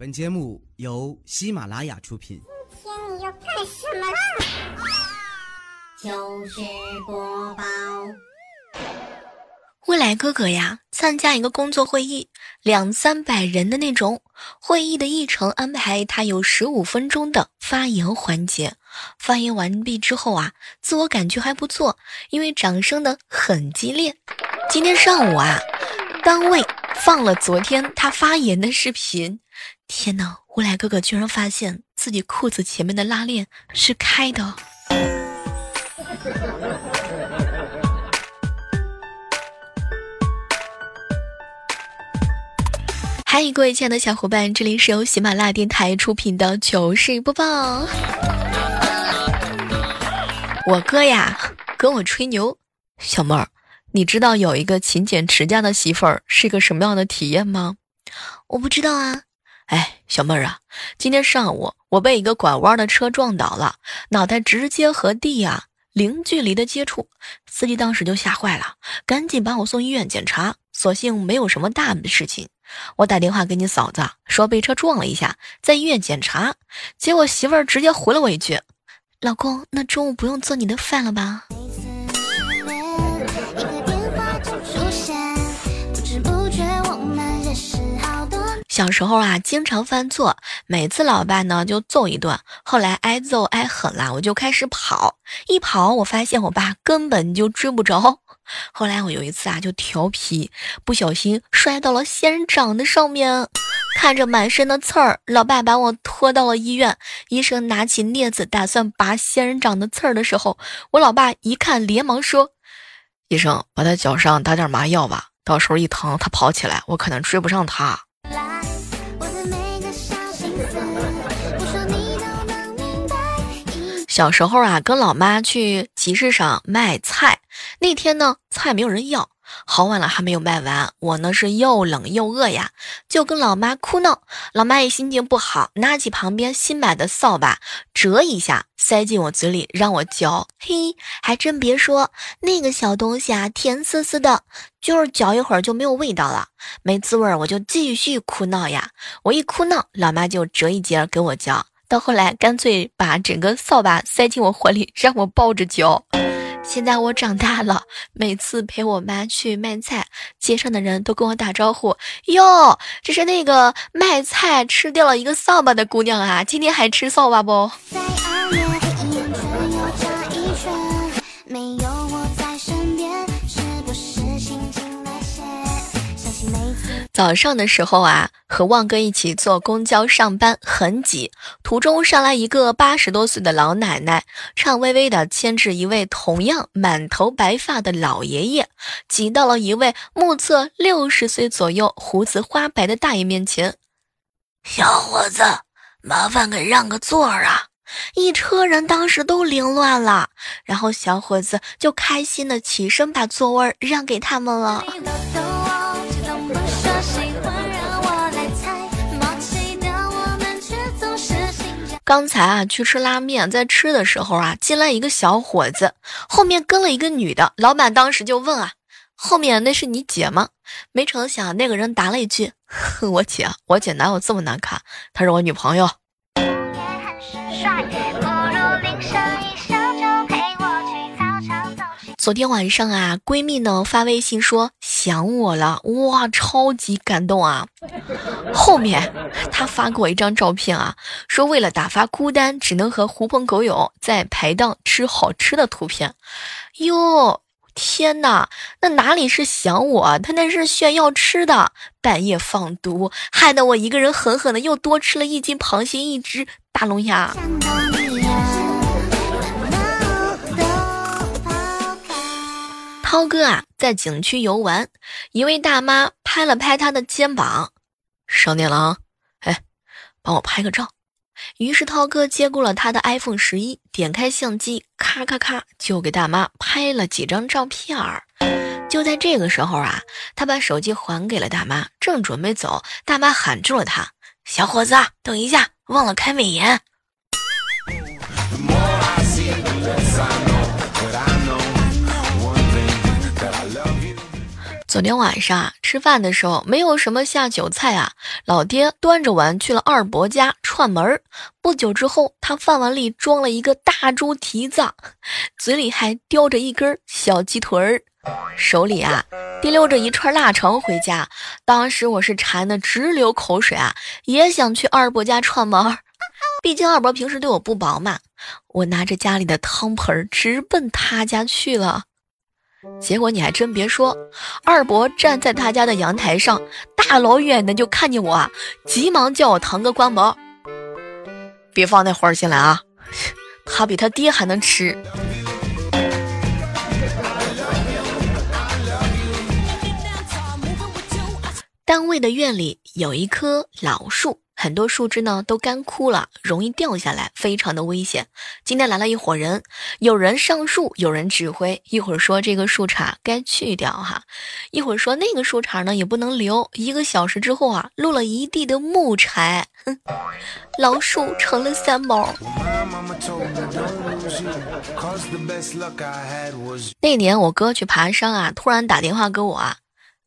本节目由喜马拉雅出品。今天你要干什么啦？就是播报。未来哥哥呀，参加一个工作会议，两三百人的那种。会议的议程安排他有十五分钟的发言环节。发言完毕之后啊，自我感觉还不错，因为掌声的很激烈。今天上午啊，单位放了昨天他发言的视频。天呐，未来哥哥居然发现自己裤子前面的拉链是开的。嗨，各位亲爱的小伙伴，这里是由喜马拉雅电台出品的糗事播报。我哥呀跟我吹牛，小妹儿，你知道有一个勤俭持家的媳妇儿是一个什么样的体验吗？我不知道啊。哎，小妹儿啊，今天上午我被一个拐弯的车撞倒了，脑袋直接和地啊零距离的接触，司机当时就吓坏了，赶紧把我送医院检查，所幸没有什么大的事情。我打电话给你嫂子说被车撞了一下，在医院检查，结果媳妇儿直接回了我一句：“老公，那中午不用做你的饭了吧？”小时候啊，经常犯错，每次老爸呢就揍一顿。后来挨揍挨狠了，我就开始跑，一跑我发现我爸根本就追不着。后来我有一次啊就调皮，不小心摔到了仙人掌的上面，看着满身的刺儿，老爸把我拖到了医院。医生拿起镊子打算拔仙人掌的刺儿的时候，我老爸一看，连忙说：“医生，把他脚上打点麻药吧，到时候一疼他跑起来，我可能追不上他。”小时候啊，跟老妈去集市上卖菜，那天呢，菜没有人要，好晚了还没有卖完，我呢是又冷又饿呀，就跟老妈哭闹。老妈也心情不好，拿起旁边新买的扫把，折一下塞进我嘴里让我嚼。嘿，还真别说，那个小东西啊，甜丝丝的，就是嚼一会儿就没有味道了，没滋味儿，我就继续哭闹呀。我一哭闹，老妈就折一截给我嚼。到后来，干脆把整个扫把塞进我怀里，让我抱着嚼。现在我长大了，每次陪我妈去卖菜，街上的人都跟我打招呼：“哟，这是那个卖菜吃掉了一个扫把的姑娘啊，今天还吃扫把不？”没有早上的时候啊，和旺哥一起坐公交上班，很挤。途中上来一个八十多岁的老奶奶，颤巍巍的牵着一位同样满头白发的老爷爷，挤到了一位目测六十岁左右、胡子花白的大爷面前。小伙子，麻烦给让个座儿啊！一车人当时都凌乱了，然后小伙子就开心的起身把座位让给他们了。刚才啊，去吃拉面，在吃的时候啊，进来一个小伙子，后面跟了一个女的。老板当时就问啊：“后面那是你姐吗？”没成想那个人答了一句：“我姐，我姐哪有这么难看？她是我女朋友。”昨天晚上啊，闺蜜呢发微信说想我了，哇，超级感动啊！后面他发给我一张照片啊，说为了打发孤单，只能和狐朋狗友在排档吃好吃的图片。哟，天哪，那哪里是想我，他那是炫耀吃的，半夜放毒，害得我一个人狠狠的又多吃了一斤螃蟹，一只大龙虾。涛哥啊，在景区游玩，一位大妈拍了拍他的肩膀：“少年郎，哎，帮我拍个照。”于是涛哥接过了他的 iPhone 十一，点开相机，咔咔咔就给大妈拍了几张照片儿。就在这个时候啊，他把手机还给了大妈，正准备走，大妈喊住了他：“小伙子，等一下，忘了开美颜。”昨天晚上啊，吃饭的时候没有什么下酒菜啊，老爹端着碗去了二伯家串门儿。不久之后，他饭碗里装了一个大猪蹄子，嘴里还叼着一根小鸡腿儿，手里啊提溜着一串腊肠回家。当时我是馋的直流口水啊，也想去二伯家串门儿，毕竟二伯平时对我不薄嘛。我拿着家里的汤盆直奔他家去了。结果你还真别说，二伯站在他家的阳台上，大老远的就看见我啊，急忙叫我堂哥关门，别放那花进来啊，他比他爹还能吃。单位的院里有一棵老树。很多树枝呢都干枯了，容易掉下来，非常的危险。今天来了一伙人，有人上树，有人指挥，一会儿说这个树杈该去掉哈，一会儿说那个树杈呢也不能留。一个小时之后啊，落了一地的木柴，哼，老树成了三毛。那年我哥去爬山啊，突然打电话给我啊，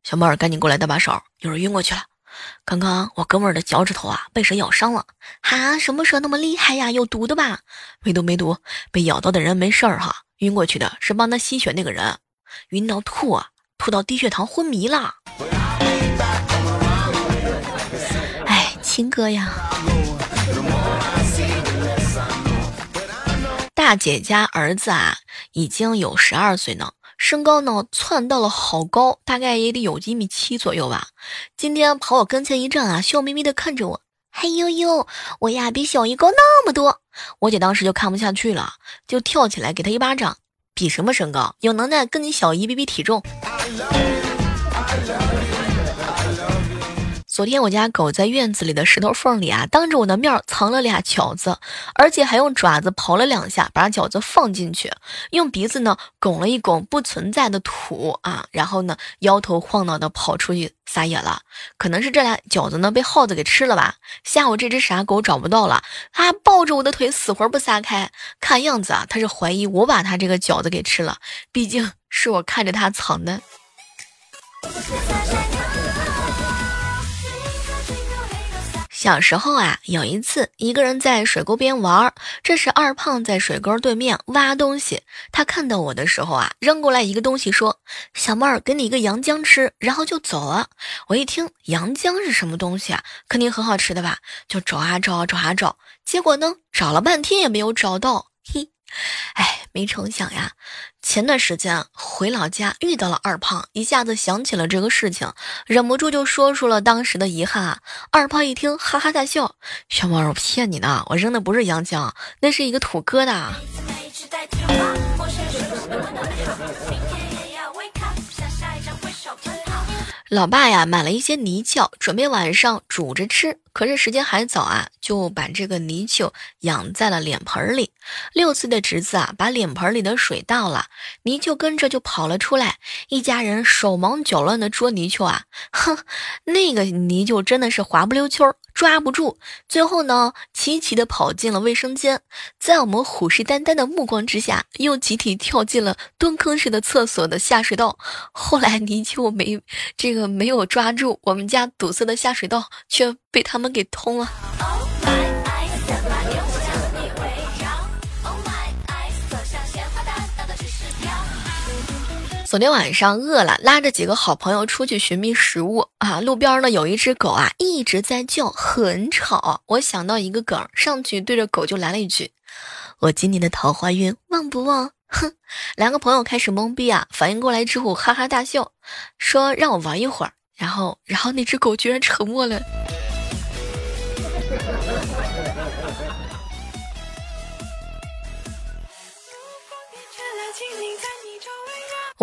小妹儿赶紧过来搭把手，有人晕过去了。刚刚我哥们儿的脚趾头啊被蛇咬伤了，哈，什么蛇那么厉害呀？有毒的吧？没毒没毒，被咬到的人没事儿哈，晕过去的是帮他吸血那个人，晕到吐啊，吐到低血糖昏迷了。哎，亲哥呀，大姐家儿子啊已经有十二岁呢。身高呢，窜到了好高，大概也得有一米七左右吧。今天跑我跟前一站啊，笑眯眯的看着我，嘿呦呦，我呀比小姨高那么多。我姐当时就看不下去了，就跳起来给他一巴掌。比什么身高？有能耐跟你小姨比比体重。昨天我家狗在院子里的石头缝里啊，当着我的面藏了俩饺子，而且还用爪子刨了两下，把饺子放进去，用鼻子呢拱了一拱不存在的土啊，然后呢摇头晃脑的跑出去撒野了。可能是这俩饺子呢被耗子给吃了吧。下午这只傻狗找不到了，它抱着我的腿死活不撒开，看样子啊，它是怀疑我把它这个饺子给吃了，毕竟是我看着它藏的。小时候啊，有一次，一个人在水沟边玩，这时二胖在水沟对面挖东西。他看到我的时候啊，扔过来一个东西，说：“小妹儿，给你一个羊浆吃。”然后就走了。我一听羊浆是什么东西啊，肯定很好吃的吧？就找啊找啊，找啊找，结果呢，找了半天也没有找到。嘿，哎，没成想呀。前段时间回老家遇到了二胖，一下子想起了这个事情，忍不住就说出了当时的遗憾。二胖一听，哈哈大笑：“小猫，我骗你呢，我扔的不是洋枪，那是一个土疙瘩。”老爸呀，买了一些泥鳅，准备晚上煮着吃。可是时间还早啊，就把这个泥鳅养在了脸盆里。六岁的侄子啊，把脸盆里的水倒了，泥鳅跟着就跑了出来。一家人手忙脚乱的捉泥鳅啊，哼，那个泥鳅真的是滑不溜秋。抓不住，最后呢，齐齐的跑进了卫生间，在我们虎视眈眈的目光之下，又集体跳进了蹲坑式的厕所的下水道。后来泥鳅没这个没有抓住，我们家堵塞的下水道却被他们给通了。昨天晚上饿了，拉着几个好朋友出去寻觅食物啊。路边呢有一只狗啊，一直在叫，很吵。我想到一个梗，上去对着狗就来了一句：“我今年的桃花运旺不旺？” 哼，两个朋友开始懵逼啊，反应过来之后哈哈大笑，说让我玩一会儿。然后，然后那只狗居然沉默了。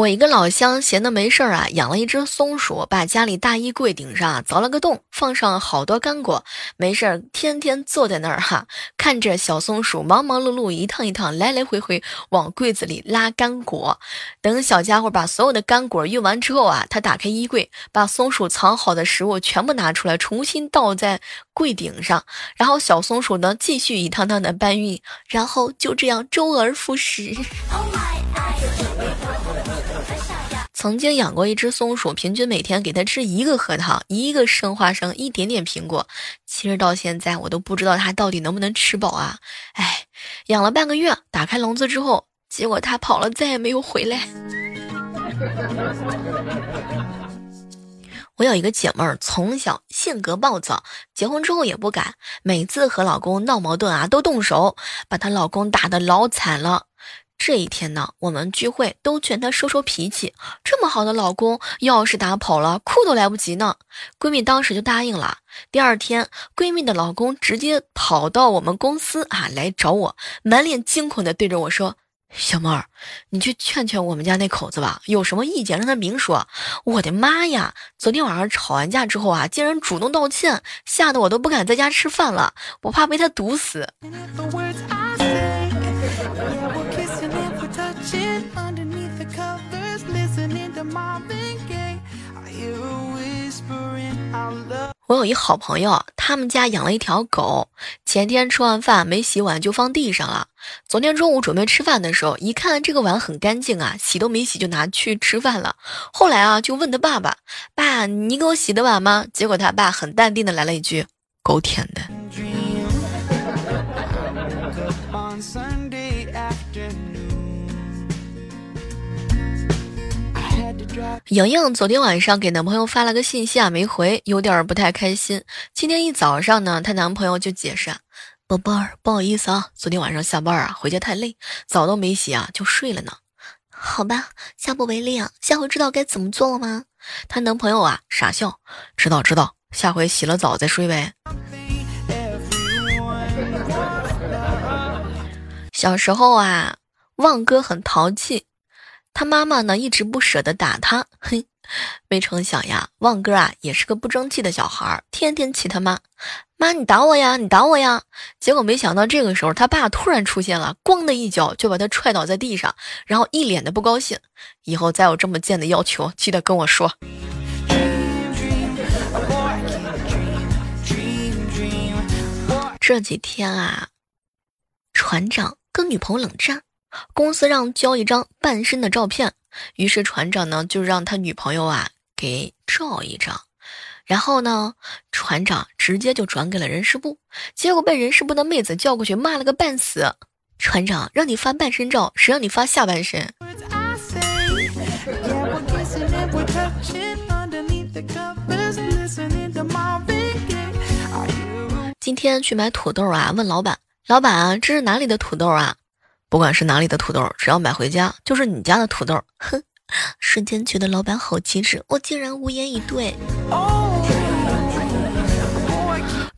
我一个老乡闲的没事儿啊，养了一只松鼠，把家里大衣柜顶上凿了个洞，放上好多干果，没事儿天天坐在那儿哈，看着小松鼠忙忙碌碌一趟一趟来来回回往柜子里拉干果。等小家伙把所有的干果运完之后啊，他打开衣柜，把松鼠藏好的食物全部拿出来，重新倒在柜顶上，然后小松鼠呢继续一趟趟的搬运，然后就这样周而复始。曾经养过一只松鼠，平均每天给它吃一个核桃、一个生花生、一点点苹果。其实到现在我都不知道它到底能不能吃饱啊！哎，养了半个月，打开笼子之后，结果它跑了，再也没有回来。我有一个姐妹儿，从小性格暴躁，结婚之后也不敢，每次和老公闹矛盾啊，都动手，把她老公打得老惨了。这一天呢，我们聚会都劝她收收脾气，这么好的老公，要是打跑了，哭都来不及呢。闺蜜当时就答应了。第二天，闺蜜的老公直接跑到我们公司啊来找我，满脸惊恐的对着我说。小妹儿，你去劝劝我们家那口子吧，有什么意见让他明说。我的妈呀，昨天晚上吵完架之后啊，竟然主动道歉，吓得我都不敢在家吃饭了，我怕被他毒死。我有一好朋友，他们家养了一条狗。前天吃完饭没洗碗就放地上了。昨天中午准备吃饭的时候，一看这个碗很干净啊，洗都没洗就拿去吃饭了。后来啊，就问他爸爸：“爸，你给我洗的碗吗？”结果他爸很淡定的来了一句：“狗舔的。” 莹莹昨天晚上给男朋友发了个信息啊，没回，有点不太开心。今天一早上呢，她男朋友就解释：“宝贝儿，不好意思啊，昨天晚上下班啊，回家太累，澡都没洗啊，就睡了呢。”好吧，下不为例啊，下回知道该怎么做了吗？她男朋友啊傻笑：“知道知道，下回洗了澡再睡呗。”小时候啊，旺哥很淘气。他妈妈呢，一直不舍得打他，嘿，没成想呀，旺哥啊，也是个不争气的小孩，天天气他妈，妈你打我呀，你打我呀，结果没想到这个时候他爸突然出现了，咣的一脚就把他踹倒在地上，然后一脸的不高兴，以后再有这么贱的要求，记得跟我说。这几天啊，船长跟女朋友冷战。公司让交一张半身的照片，于是船长呢就让他女朋友啊给照一张，然后呢船长直接就转给了人事部，结果被人事部的妹子叫过去骂了个半死。船长让你发半身照，谁让你发下半身？今天去买土豆啊，问老板，老板啊，这是哪里的土豆啊？不管是哪里的土豆，只要买回家就是你家的土豆。哼，瞬间觉得老板好机智，我竟然无言以对。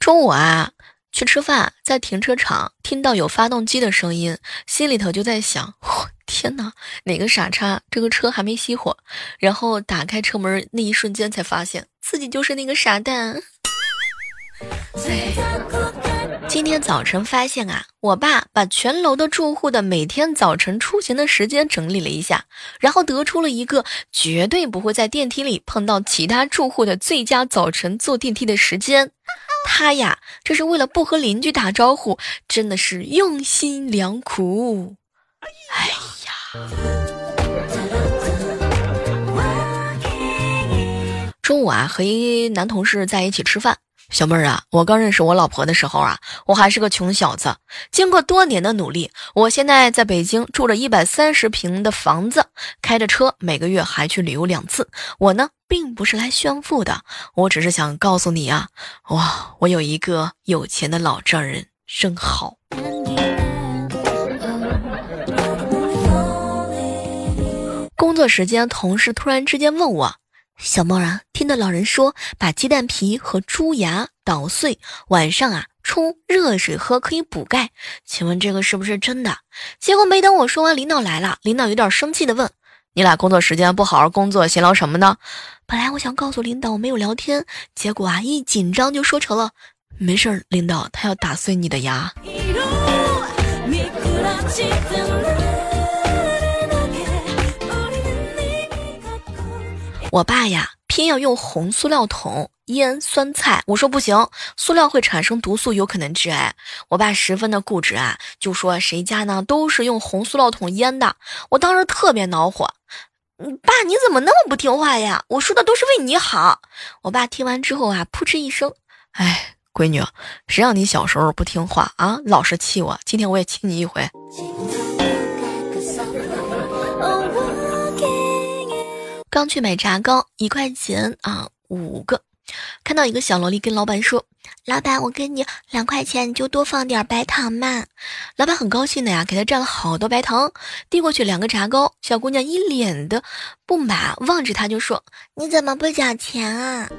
中午啊，去吃饭，在停车场听到有发动机的声音，心里头就在想：天哪，哪个傻叉，这个车还没熄火？然后打开车门那一瞬间，才发现自己就是那个傻蛋。今天早晨发现啊，我爸把全楼的住户的每天早晨出行的时间整理了一下，然后得出了一个绝对不会在电梯里碰到其他住户的最佳早晨坐电梯的时间。他呀，这是为了不和邻居打招呼，真的是用心良苦。哎呀，中午啊，和一男同事在一起吃饭。小妹儿啊，我刚认识我老婆的时候啊，我还是个穷小子。经过多年的努力，我现在在北京住着一百三十平的房子，开着车，每个月还去旅游两次。我呢，并不是来炫富的，我只是想告诉你啊，哇，我有一个有钱的老丈人，真好。工作时间，同事突然之间问我。小猫啊，听到老人说把鸡蛋皮和猪牙捣碎，晚上啊冲热水喝可以补钙，请问这个是不是真的？结果没等我说完，领导来了，领导有点生气的问：“你俩工作时间不好好工作，闲聊什么呢？”本来我想告诉领导我没有聊天，结果啊一紧张就说成了：“没事儿，领导他要打碎你的牙。”我爸呀，偏要用红塑料桶腌酸菜。我说不行，塑料会产生毒素，有可能致癌。我爸十分的固执啊，就说谁家呢都是用红塑料桶腌的。我当时特别恼火，爸，你怎么那么不听话呀？我说的都是为你好。我爸听完之后啊，扑哧一声，哎，闺女，谁让你小时候不听话啊，老是气我，今天我也气你一回。刚去买炸糕，一块钱啊，五个。看到一个小萝莉跟老板说：“老板，我给你两块钱，你就多放点白糖嘛。”老板很高兴的呀，给他蘸了好多白糖，递过去两个炸糕。小姑娘一脸的不满，望着他就说：“你怎么不讲钱啊？”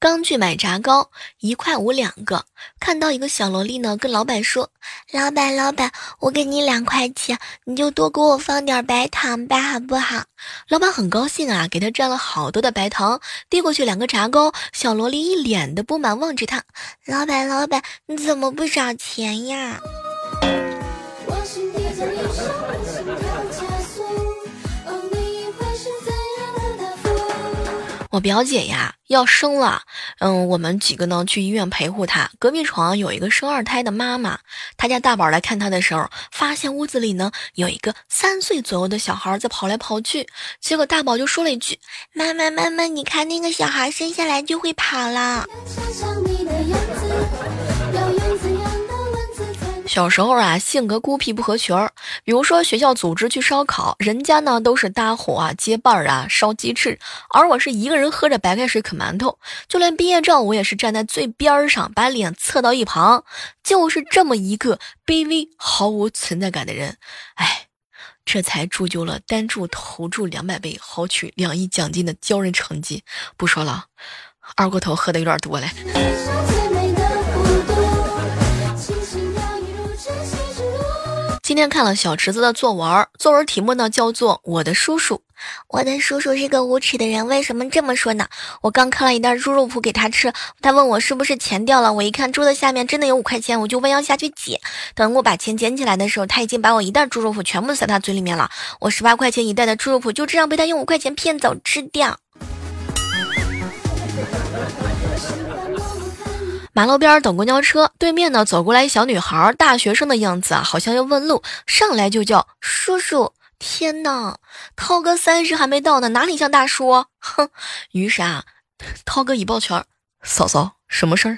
刚去买炸糕，一块五两个。看到一个小萝莉呢，跟老板说：“老板，老板，我给你两块钱，你就多给我放点白糖吧，好不好？”老板很高兴啊，给他蘸了好多的白糖，递过去两个炸糕。小萝莉一脸的不满，望着他：“老板，老板，你怎么不少钱呀？”表姐呀要生了，嗯，我们几个呢去医院陪护她。隔壁床有一个生二胎的妈妈，她家大宝来看她的时候，发现屋子里呢有一个三岁左右的小孩在跑来跑去。结果大宝就说了一句：“妈妈，妈妈，你看那个小孩生下来就会跑了。”小时候啊，性格孤僻不合群儿。比如说学校组织去烧烤，人家呢都是搭伙啊、结伴儿啊烧鸡翅，而我是一个人喝着白开水啃馒头。就连毕业照，我也是站在最边儿上，把脸侧到一旁，就是这么一个卑微、毫无存在感的人。哎，这才铸就了单注投注两百倍，豪取两亿奖金的骄人成绩。不说了，二锅头喝的有点多了。天看了小池子的作文，作文题目呢叫做《我的叔叔》。我的叔叔是个无耻的人，为什么这么说呢？我刚看了一袋猪肉脯给他吃，他问我是不是钱掉了，我一看桌子下面真的有五块钱，我就弯腰下去捡。等我把钱捡起来的时候，他已经把我一袋猪肉脯全部塞他嘴里面了。我十八块钱一袋的猪肉脯就这样被他用五块钱骗走吃掉。马路边等公交车，对面呢走过来一小女孩，大学生的样子啊，好像要问路，上来就叫叔叔。天呐，涛哥三十还没到呢，哪里像大叔？哼！于是啊，涛哥一抱拳，嫂嫂，什么事儿？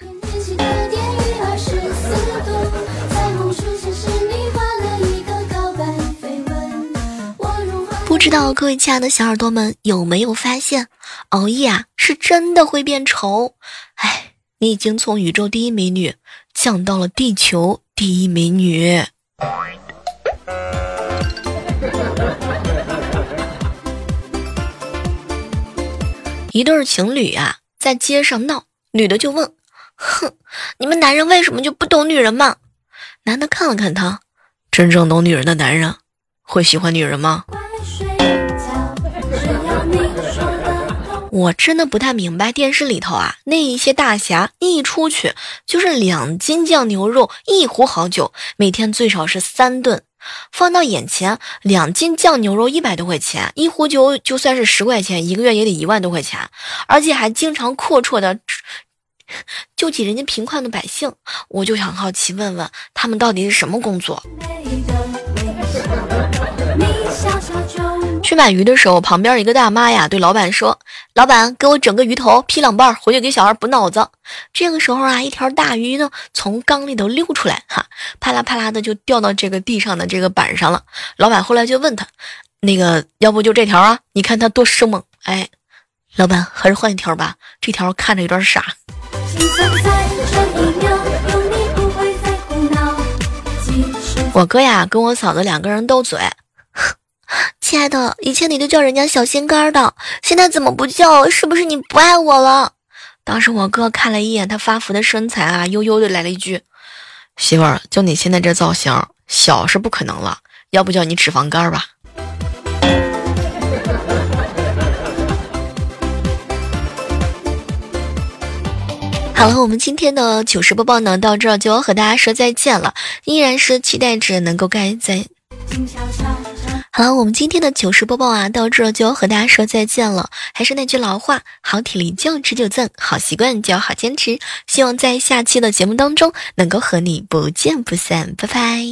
不知道各位亲爱的小耳朵们有没有发现，熬夜啊是真的会变丑？哎。你已经从宇宙第一美女降到了地球第一美女。一对情侣啊，在街上闹，女的就问：“哼，你们男人为什么就不懂女人吗？”男的看了看他，真正懂女人的男人会喜欢女人吗？我真的不太明白电视里头啊，那一些大侠一出去就是两斤酱牛肉，一壶好酒，每天最少是三顿。放到眼前，两斤酱牛肉一百多块钱，一壶酒就算是十块钱，一个月也得一万多块钱，而且还经常阔绰的 救济人家贫困的百姓。我就想好奇问问他们到底是什么工作？去买鱼的时候，旁边一个大妈呀对老板说：“老板，给我整个鱼头劈两半，回去给小孩补脑子。”这个时候啊，一条大鱼呢从缸里头溜出来，哈，啪啦啪啦的就掉到这个地上的这个板上了。老板后来就问他：“那个，要不就这条啊？你看它多生猛！”哎，老板还是换一条吧，这条看着有点傻。我哥呀跟我嫂子两个人斗嘴。亲爱的，以前你都叫人家小心肝的，现在怎么不叫？是不是你不爱我了？当时我哥看了一眼他发福的身材啊，悠悠的来了一句：“媳妇儿，就你现在这造型，小是不可能了，要不叫你脂肪肝吧。”好了，我们今天的糗事播报呢，到这儿就要和大家说再见了，依然是期待着能够盖在。好了，我们今天的糗事播报啊，到这就要和大家说再见了。还是那句老话，好体力就要持久战，好习惯就要好坚持。希望在下期的节目当中能够和你不见不散，拜拜。